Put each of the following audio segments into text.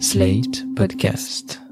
Slate Podcast.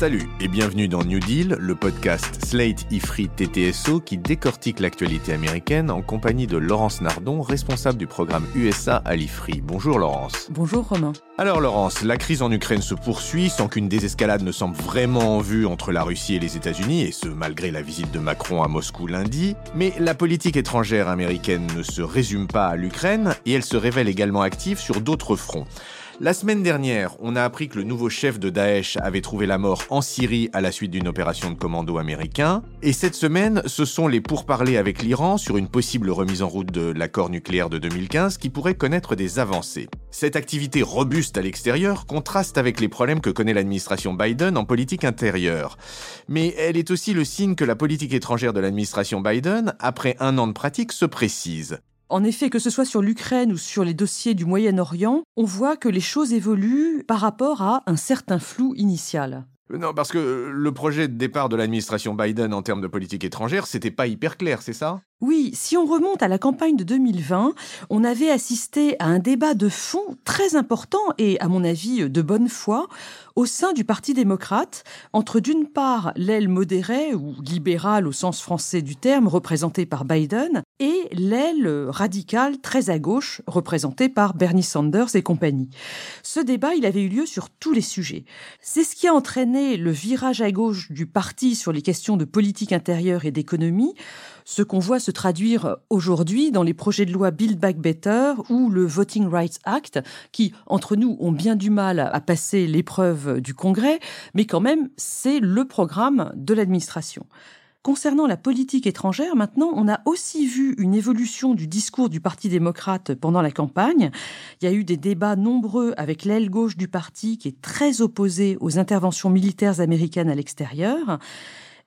Salut et bienvenue dans New Deal, le podcast Slate Ifri TTSO qui décortique l'actualité américaine en compagnie de Laurence Nardon, responsable du programme USA à l'Ifri. Bonjour Laurence. Bonjour Romain. Alors Laurence, la crise en Ukraine se poursuit sans qu'une désescalade ne semble vraiment en vue entre la Russie et les États-Unis, et ce malgré la visite de Macron à Moscou lundi. Mais la politique étrangère américaine ne se résume pas à l'Ukraine et elle se révèle également active sur d'autres fronts. La semaine dernière, on a appris que le nouveau chef de Daesh avait trouvé la mort en Syrie à la suite d'une opération de commando américain. Et cette semaine, ce sont les pourparlers avec l'Iran sur une possible remise en route de l'accord nucléaire de 2015 qui pourrait connaître des avancées. Cette activité robuste à l'extérieur contraste avec les problèmes que connaît l'administration Biden en politique intérieure. Mais elle est aussi le signe que la politique étrangère de l'administration Biden, après un an de pratique, se précise. En effet, que ce soit sur l'Ukraine ou sur les dossiers du Moyen-Orient, on voit que les choses évoluent par rapport à un certain flou initial. Non, parce que le projet de départ de l'administration Biden en termes de politique étrangère, c'était pas hyper clair, c'est ça? Oui, si on remonte à la campagne de 2020, on avait assisté à un débat de fond très important et, à mon avis, de bonne foi au sein du Parti démocrate entre d'une part l'aile modérée ou libérale au sens français du terme représentée par Biden et l'aile radicale très à gauche représentée par Bernie Sanders et compagnie. Ce débat, il avait eu lieu sur tous les sujets. C'est ce qui a entraîné le virage à gauche du parti sur les questions de politique intérieure et d'économie, ce qu'on voit se traduire aujourd'hui dans les projets de loi Build Back Better ou le Voting Rights Act, qui, entre nous, ont bien du mal à passer l'épreuve du Congrès, mais quand même, c'est le programme de l'administration. Concernant la politique étrangère, maintenant, on a aussi vu une évolution du discours du Parti démocrate pendant la campagne. Il y a eu des débats nombreux avec l'aile gauche du parti qui est très opposée aux interventions militaires américaines à l'extérieur.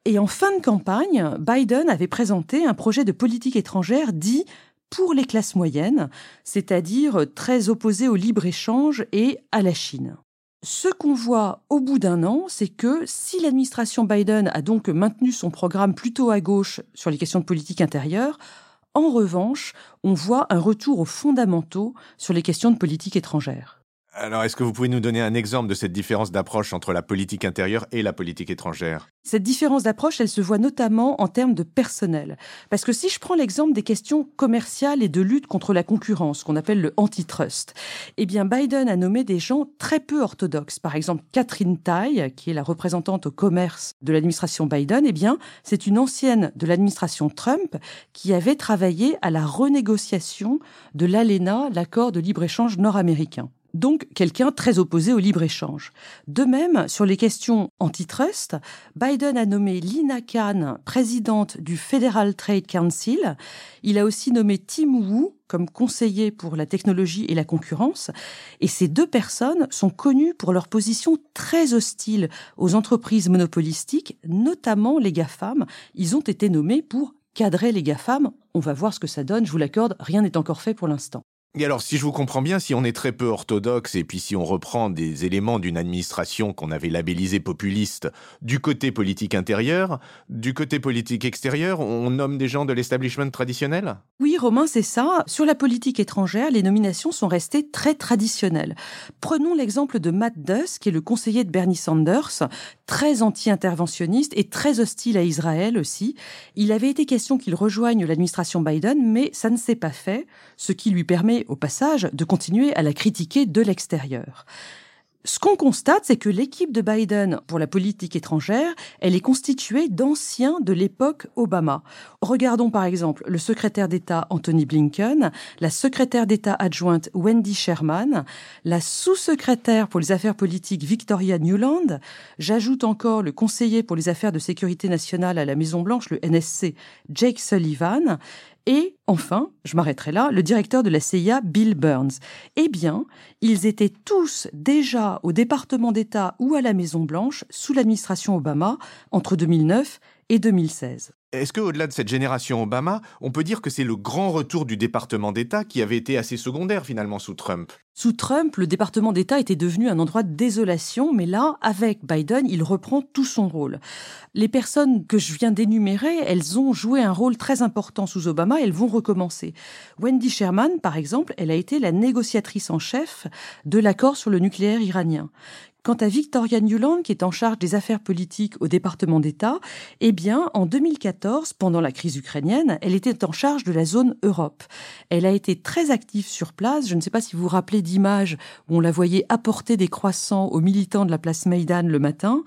Et en fin de campagne, Biden avait présenté un projet de politique étrangère dit pour les classes moyennes, c'est-à-dire très opposé au libre-échange et à la Chine. Ce qu'on voit au bout d'un an, c'est que si l'administration Biden a donc maintenu son programme plutôt à gauche sur les questions de politique intérieure, en revanche, on voit un retour aux fondamentaux sur les questions de politique étrangère. Alors, est-ce que vous pouvez nous donner un exemple de cette différence d'approche entre la politique intérieure et la politique étrangère? Cette différence d'approche, elle se voit notamment en termes de personnel. Parce que si je prends l'exemple des questions commerciales et de lutte contre la concurrence, qu'on appelle le antitrust, eh bien, Biden a nommé des gens très peu orthodoxes. Par exemple, Catherine Tai, qui est la représentante au commerce de l'administration Biden, eh bien, c'est une ancienne de l'administration Trump qui avait travaillé à la renégociation de l'ALENA, l'accord de libre-échange nord-américain donc quelqu'un très opposé au libre-échange. De même, sur les questions antitrust, Biden a nommé Lina Khan présidente du Federal Trade Council. Il a aussi nommé Tim Wu comme conseiller pour la technologie et la concurrence. Et ces deux personnes sont connues pour leur position très hostile aux entreprises monopolistiques, notamment les GAFAM. Ils ont été nommés pour cadrer les GAFAM. On va voir ce que ça donne, je vous l'accorde, rien n'est encore fait pour l'instant. Et alors, si je vous comprends bien, si on est très peu orthodoxe et puis si on reprend des éléments d'une administration qu'on avait labellisée populiste du côté politique intérieur, du côté politique extérieur, on nomme des gens de l'establishment traditionnel? Oui, Romain, c'est ça. Sur la politique étrangère, les nominations sont restées très traditionnelles. Prenons l'exemple de Matt Duss, qui est le conseiller de Bernie Sanders, très anti-interventionniste et très hostile à Israël aussi. Il avait été question qu'il rejoigne l'administration Biden, mais ça ne s'est pas fait, ce qui lui permet au passage, de continuer à la critiquer de l'extérieur. Ce qu'on constate, c'est que l'équipe de Biden pour la politique étrangère, elle est constituée d'anciens de l'époque Obama. Regardons par exemple le secrétaire d'État Anthony Blinken, la secrétaire d'État adjointe Wendy Sherman, la sous-secrétaire pour les affaires politiques Victoria Newland, j'ajoute encore le conseiller pour les affaires de sécurité nationale à la Maison-Blanche, le NSC, Jake Sullivan, et enfin, je m'arrêterai là, le directeur de la CIA, Bill Burns. Eh bien, ils étaient tous déjà au département d'État ou à la Maison-Blanche sous l'administration Obama entre 2009 et 2016. Est-ce qu'au-delà de cette génération Obama, on peut dire que c'est le grand retour du département d'État qui avait été assez secondaire finalement sous Trump? Sous Trump, le département d'État était devenu un endroit de désolation, mais là, avec Biden, il reprend tout son rôle. Les personnes que je viens d'énumérer, elles ont joué un rôle très important sous Obama et elles vont recommencer. Wendy Sherman, par exemple, elle a été la négociatrice en chef de l'accord sur le nucléaire iranien. Quant à Victoria Newland, qui est en charge des affaires politiques au département d'État, eh bien, en 2014, pendant la crise ukrainienne, elle était en charge de la zone Europe. Elle a été très active sur place. Je ne sais pas si vous vous rappelez d'images où on la voyait apporter des croissants aux militants de la place Maïdan le matin.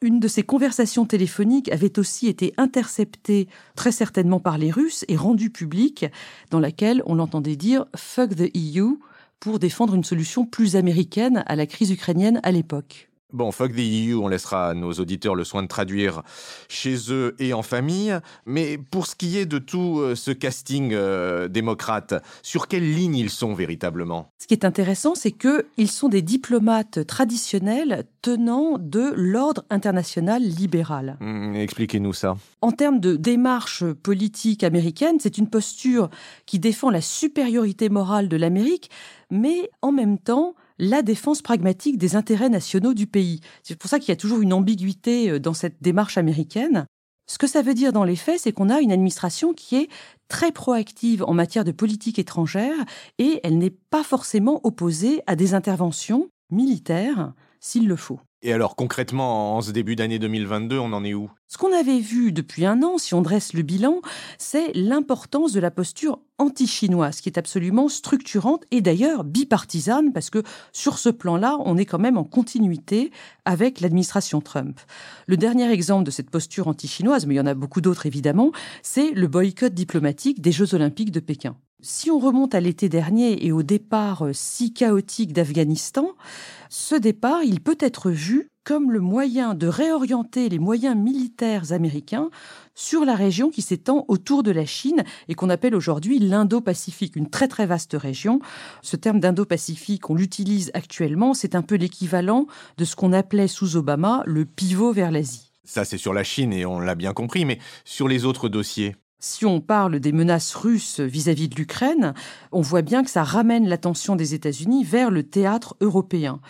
Une de ces conversations téléphoniques avait aussi été interceptée très certainement par les Russes et rendue publique, dans laquelle on l'entendait dire Fuck the EU, pour défendre une solution plus américaine à la crise ukrainienne à l'époque. Bon, fuck the EU, on laissera à nos auditeurs le soin de traduire chez eux et en famille. Mais pour ce qui est de tout euh, ce casting euh, démocrate, sur quelle ligne ils sont véritablement? Ce qui est intéressant, c'est qu'ils sont des diplomates traditionnels tenant de l'ordre international libéral. Hmm, expliquez-nous ça. En termes de démarche politique américaine, c'est une posture qui défend la supériorité morale de l'Amérique, mais en même temps la défense pragmatique des intérêts nationaux du pays. C'est pour ça qu'il y a toujours une ambiguïté euh, dans cette démarche américaine. Ce que ça veut dire dans les faits, c'est qu'on a une administration qui est très proactive en matière de politique étrangère et elle n'est pas forcément opposée à des interventions militaires s'il le faut. Et alors concrètement, en ce début d'année 2022, on en est où? Ce qu'on avait vu depuis un an, si on dresse le bilan, c'est l'importance de la posture anti-chinoise, qui est absolument structurante et d'ailleurs bipartisane, parce que sur ce plan-là, on est quand même en continuité avec l'administration Trump. Le dernier exemple de cette posture anti-chinoise, mais il y en a beaucoup d'autres évidemment, c'est le boycott diplomatique des Jeux olympiques de Pékin. Si on remonte à l'été dernier et au départ euh, si chaotique d'Afghanistan, ce départ, il peut être vu comme le moyen de réorienter les moyens militaires américains sur la région qui s'étend autour de la Chine et qu'on appelle aujourd'hui l'Indo-Pacifique, une très très vaste région. Ce terme d'Indo-Pacifique, on l'utilise actuellement, c'est un peu l'équivalent de ce qu'on appelait sous Obama le pivot vers l'Asie. Ça, c'est sur la Chine et on l'a bien compris, mais sur les autres dossiers si on parle des menaces russes vis-à-vis de l'Ukraine, on voit bien que ça ramène l'attention des États-Unis vers le théâtre européen.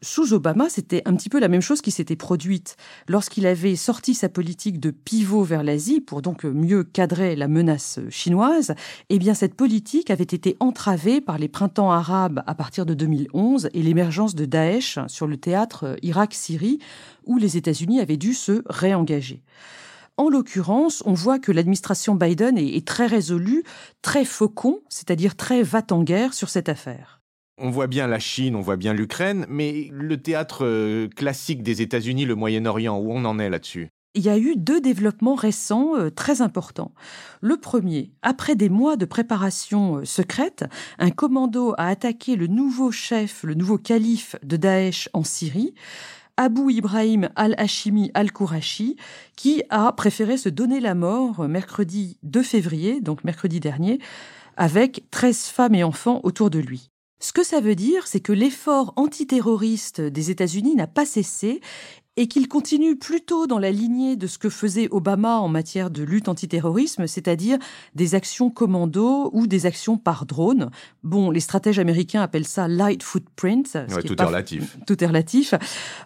Sous Obama, c'était un petit peu la même chose qui s'était produite. Lorsqu'il avait sorti sa politique de pivot vers l'Asie pour donc mieux cadrer la menace chinoise, eh bien cette politique avait été entravée par les printemps arabes à partir de 2011 et l'émergence de Daesh sur le théâtre Irak-Syrie où les États-Unis avaient dû se réengager. En l'occurrence, on voit que l'administration Biden est, très résolue, très faucon, c'est-à-dire très va-t-en-guerre sur cette affaire. On voit bien la Chine, on voit bien l'Ukraine, mais le théâtre euh, classique des États-Unis, le Moyen-Orient, où on en est là-dessus? Il y a eu deux développements récents euh, très importants. Le premier, après des mois de préparation euh, secrète, un commando a attaqué le nouveau chef, le nouveau calife de Daesh en Syrie. Abu Ibrahim al-Hashimi al-Kourachi, qui a préféré se donner la mort mercredi 2 février, donc mercredi dernier, avec 13 femmes et enfants autour de lui. Ce que ça veut dire, c'est que l'effort antiterroriste des États-Unis n'a pas cessé et qu'il continue plutôt dans la lignée de ce que faisait Obama en matière de lutte antiterrorisme, c'est-à-dire des actions commando ou des actions par drone. Bon, les stratèges américains appellent ça light footprint. tout est, relatif. Tout est relatif.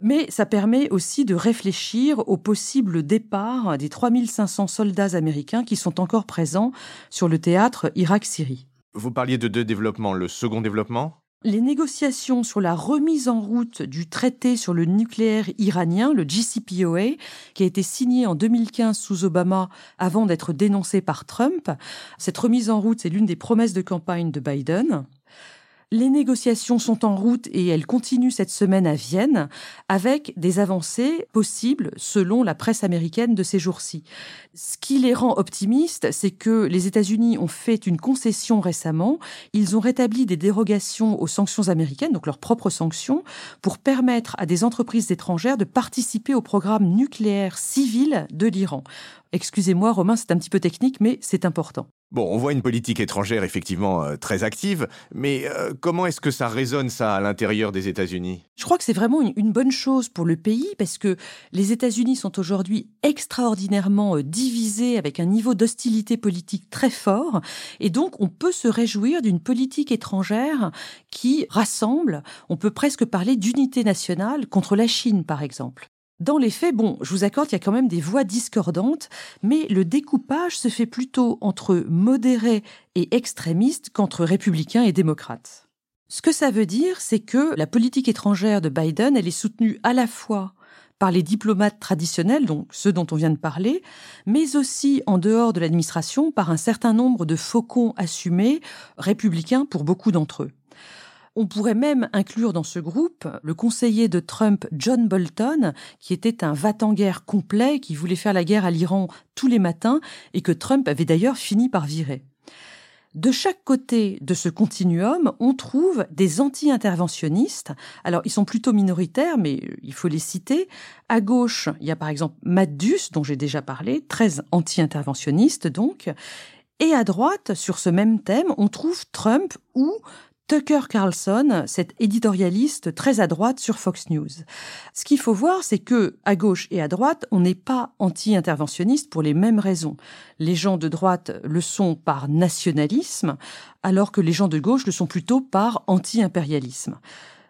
Mais ça permet aussi de réfléchir au possible départ des 3500 soldats américains qui sont encore présents sur le théâtre Irak-Syrie. Vous parliez de deux développements. Le second développement? Les négociations sur la remise en route du traité sur le nucléaire iranien, le JCPOA, qui a été signé en 2015 sous Obama avant d'être dénoncé par Trump. Cette remise en route, c'est l'une des promesses de campagne de Biden. Les négociations sont en route et elles continuent cette semaine à Vienne avec des avancées possibles selon la presse américaine de ces jours-ci. Ce qui les rend optimistes, c'est que les États-Unis ont fait une concession récemment. Ils ont rétabli des dérogations aux sanctions américaines, donc leurs propres sanctions, pour permettre à des entreprises étrangères de participer au programme nucléaire civil de l'Iran. Excusez-moi, Romain, c'est un petit peu technique, mais c'est important. Bon, on voit une politique étrangère effectivement euh, très active, mais euh, comment est-ce que ça résonne ça à l'intérieur des États-Unis? Je crois que c'est vraiment une, bonne chose pour le pays parce que les États-Unis sont aujourd'hui extraordinairement euh, divisés avec un niveau d'hostilité politique très fort et donc on peut se réjouir d'une politique étrangère qui rassemble, on peut presque parler d'unité nationale contre la Chine par exemple. Dans les faits, bon, je vous accorde qu'il y a quand même des voix discordantes, mais le découpage se fait plutôt entre modérés et extrémistes qu'entre républicains et démocrates. Ce que ça veut dire, c'est que la politique étrangère de Biden, elle est soutenue à la fois par les diplomates traditionnels, donc ceux dont on vient de parler, mais aussi en dehors de l'administration par un certain nombre de faucons assumés, républicains pour beaucoup d'entre eux. On pourrait même inclure dans ce groupe le conseiller de Trump, John Bolton, qui était un va-t-en-guerre complet, qui voulait faire la guerre à l'Iran tous les matins et que Trump avait d'ailleurs fini par virer. De chaque côté de ce continuum, on trouve des anti-interventionnistes. Alors, ils sont plutôt minoritaires, mais il faut les citer. À gauche, il y a par exemple Matt Duss, dont j'ai déjà parlé, très anti-interventionniste donc. Et à droite, sur ce même thème, on trouve Trump ou Tucker Carlson, cet éditorialiste très à droite sur Fox News. Ce qu'il faut voir, c'est que à gauche et à droite, on n'est pas anti-interventionniste pour les mêmes raisons. Les gens de droite le sont par nationalisme, alors que les gens de gauche le sont plutôt par anti-impérialisme.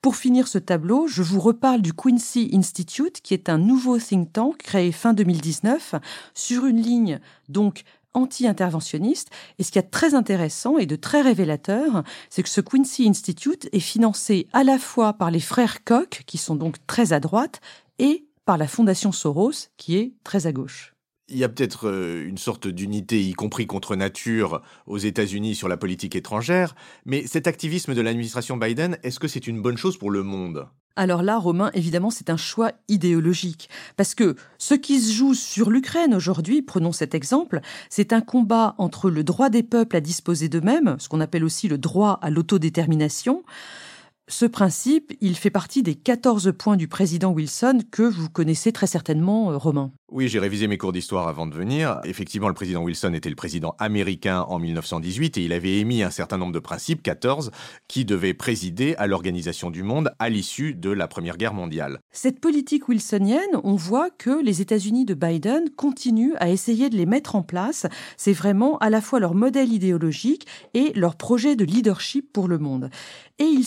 Pour finir ce tableau, je vous reparle du Quincy Institute, qui est un nouveau think tank créé fin 2019 sur une ligne donc anti-interventionniste. Et ce qui est très intéressant et de très révélateur, c'est que ce Quincy Institute est financé à la fois par les frères Koch, qui sont donc très à droite, et par la Fondation Soros, qui est très à gauche. Il y a peut-être euh, une sorte d'unité, y compris contre nature, aux États-Unis sur la politique étrangère, mais cet activisme de l'administration Biden, est-ce que c'est une bonne chose pour le monde? Alors là, Romain, évidemment, c'est un choix idéologique. Parce que ce qui se joue sur l'Ukraine aujourd'hui, prenons cet exemple, c'est un combat entre le droit des peuples à disposer d'eux-mêmes, ce qu'on appelle aussi le droit à l'autodétermination, ce principe, il fait partie des 14 points du président Wilson que vous connaissez très certainement, euh, Romain. Oui, j'ai révisé mes cours d'histoire avant de venir. Effectivement, le président Wilson était le président américain en 1918 et il avait émis un certain nombre de principes, 14, qui devaient présider à l'organisation du monde à l'issue de la Première Guerre mondiale. Cette politique wilsonienne, on voit que les États-Unis de Biden continuent à essayer de les mettre en place. C'est vraiment à la fois leur modèle idéologique et leur projet de leadership pour le monde. Et il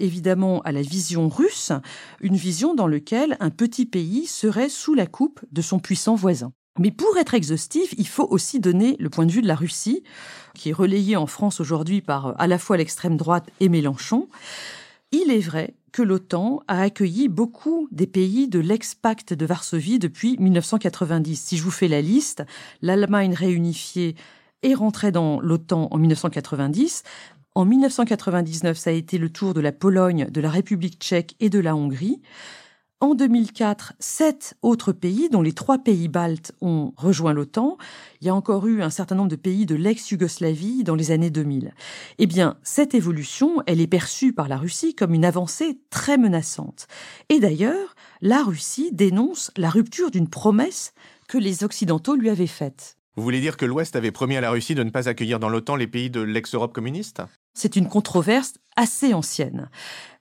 évidemment à la vision russe, une vision dans laquelle un petit pays serait sous la coupe de son puissant voisin. Mais pour être exhaustif, il faut aussi donner le point de vue de la Russie, qui est relayé en France aujourd'hui par à la fois l'extrême droite et Mélenchon. Il est vrai que l'OTAN a accueilli beaucoup des pays de l'ex-pacte de Varsovie depuis 1990. Si je vous fais la liste, l'Allemagne réunifiée est rentrée dans l'OTAN en 1990, en 1999, ça a été le tour de la Pologne, de la République tchèque et de la Hongrie. En 2004, sept autres pays, dont les trois pays baltes, ont rejoint l'OTAN. Il y a encore eu un certain nombre de pays de l'ex-Yougoslavie dans les années 2000. Eh bien, cette évolution, elle est perçue par la Russie comme une avancée très menaçante. Et d'ailleurs, la Russie dénonce la rupture d'une promesse que les Occidentaux lui avaient faite. Vous voulez dire que l'Ouest avait promis à la Russie de ne pas accueillir dans l'OTAN les pays de l'ex-Europe communiste? C'est une controverse assez ancienne.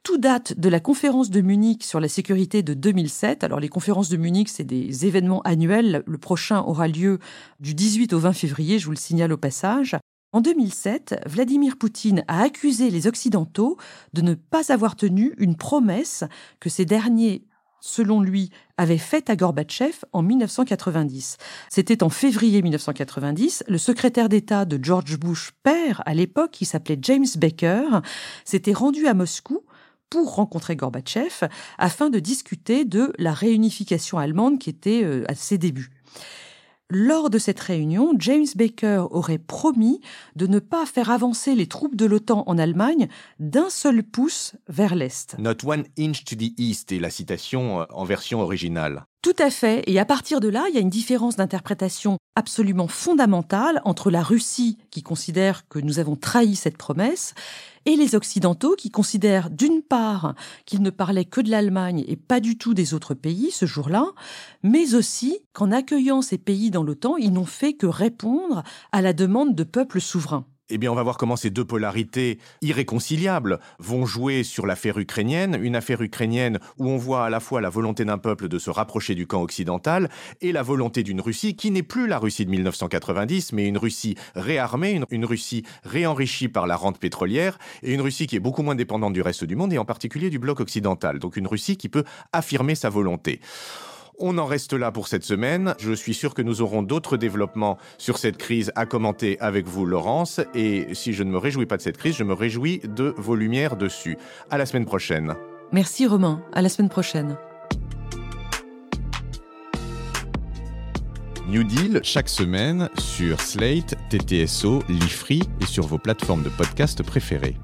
Tout date de la conférence de Munich sur la sécurité de 2007. Alors les conférences de Munich, c'est des événements annuels. Le prochain aura lieu du 18 au 20 février, je vous le signale au passage. En 2007, Vladimir Poutine a accusé les Occidentaux de ne pas avoir tenu une promesse que ces derniers selon lui, avait faite à Gorbatchev en 1990. C'était en février 1990. Le secrétaire d'État de George Bush père, à l'époque, qui s'appelait James Baker, s'était rendu à Moscou pour rencontrer Gorbatchev afin de discuter de la réunification allemande qui était euh, à ses débuts. Lors de cette réunion, James Baker aurait promis de ne pas faire avancer les troupes de l'OTAN en Allemagne d'un seul pouce vers l'Est. Not one inch to the east est la citation euh, en version originale. Tout à fait. Et à partir de là, il y a une différence d'interprétation absolument fondamentale entre la Russie, qui considère que nous avons trahi cette promesse, et les Occidentaux, qui considèrent d'une part qu'ils ne parlaient que de l'Allemagne et pas du tout des autres pays ce jour-là, mais aussi qu'en accueillant ces pays dans l'OTAN, ils n'ont fait que répondre à la demande de peuples souverains. Eh bien, on va voir comment ces deux polarités irréconciliables vont jouer sur l'affaire ukrainienne, une affaire ukrainienne où on voit à la fois la volonté d'un peuple de se rapprocher du camp occidental et la volonté d'une Russie qui n'est plus la Russie de 1990, mais une Russie réarmée, une, une Russie réenrichie par la rente pétrolière et une Russie qui est beaucoup moins dépendante du reste du monde et en particulier du bloc occidental. Donc une Russie qui peut affirmer sa volonté. On en reste là pour cette semaine. Je suis sûr que nous aurons d'autres développements sur cette crise à commenter avec vous, Laurence. Et si je ne me réjouis pas de cette crise, je me réjouis de vos lumières dessus. À la semaine prochaine. Merci Romain. À la semaine prochaine. New Deal chaque semaine sur Slate, TTSO, Lifree et sur vos plateformes de podcast préférées.